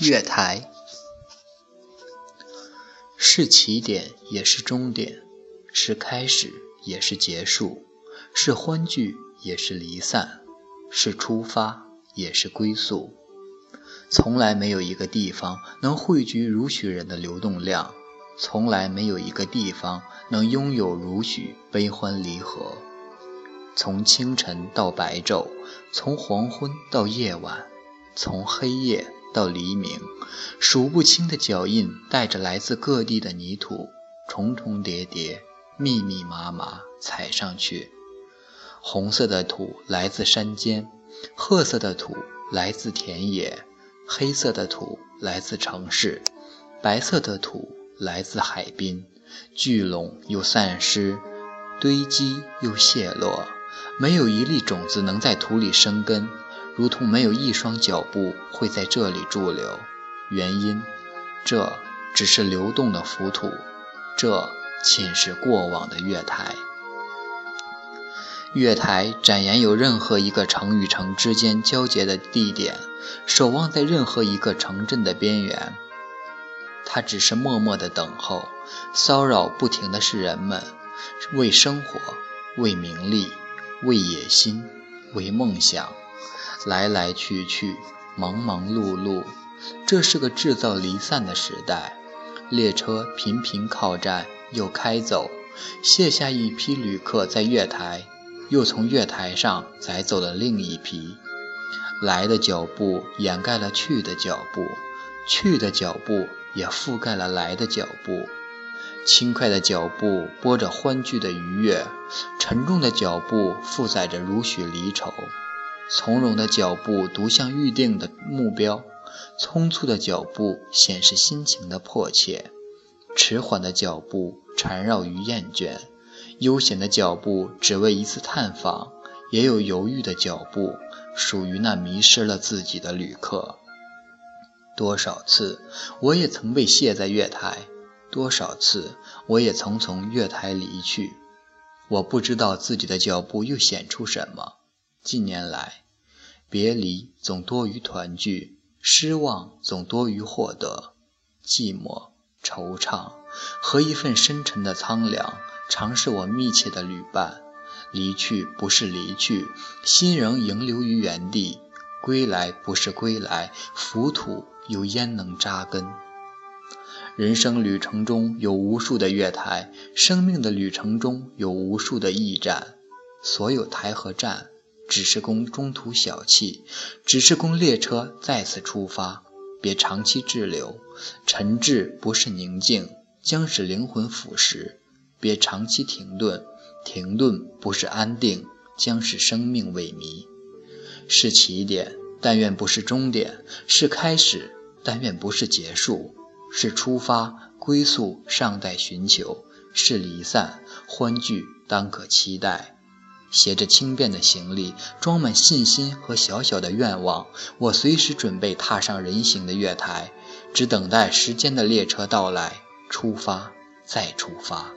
月台是起点，也是终点；是开始，也是结束；是欢聚，也是离散；是出发，也是归宿。从来没有一个地方能汇聚如许人的流动量，从来没有一个地方能拥有如许悲欢离合。从清晨到白昼，从黄昏到夜晚，从黑夜。到黎明，数不清的脚印带着来自各地的泥土，重重叠叠，密密麻麻踩上去。红色的土来自山间，褐色的土来自田野，黑色的土来自城市，白色的土来自海滨。聚拢又散失，堆积又泄落，没有一粒种子能在土里生根。如同没有一双脚步会在这里驻留，原因，这只是流动的浮土，这仅是过往的月台。月台展言有任何一个城与城之间交接的地点，守望在任何一个城镇的边缘。它只是默默的等候，骚扰不停的是人们，为生活，为名利，为野心，为梦想。来来去去，忙忙碌碌，这是个制造离散的时代。列车频频靠站又开走，卸下一批旅客在月台，又从月台上载走了另一批。来的脚步掩盖了去的脚步，去的脚步也覆盖了来的脚步。轻快的脚步拨着欢聚的愉悦，沉重的脚步负载着如许离愁。从容的脚步独向预定的目标，匆促的脚步显示心情的迫切，迟缓的脚步缠绕于厌倦，悠闲的脚步只为一次探访，也有犹豫的脚步，属于那迷失了自己的旅客。多少次，我也曾被卸在月台；多少次，我也曾从月台离去。我不知道自己的脚步又显出什么。近年来，别离总多于团聚，失望总多于获得，寂寞、惆怅和一份深沉的苍凉，常是我密切的旅伴。离去不是离去，心仍萦留于原地；归来不是归来，浮土又焉能扎根？人生旅程中有无数的月台，生命的旅程中有无数的驿站，所有台和站。只是供中途小憩，只是供列车再次出发。别长期滞留，沉滞不是宁静，将使灵魂腐蚀；别长期停顿，停顿不是安定，将使生命萎靡。是起点，但愿不是终点；是开始，但愿不是结束；是出发，归宿尚待寻求；是离散，欢聚当可期待。携着轻便的行李，装满信心和小小的愿望，我随时准备踏上人行的月台，只等待时间的列车到来，出发，再出发。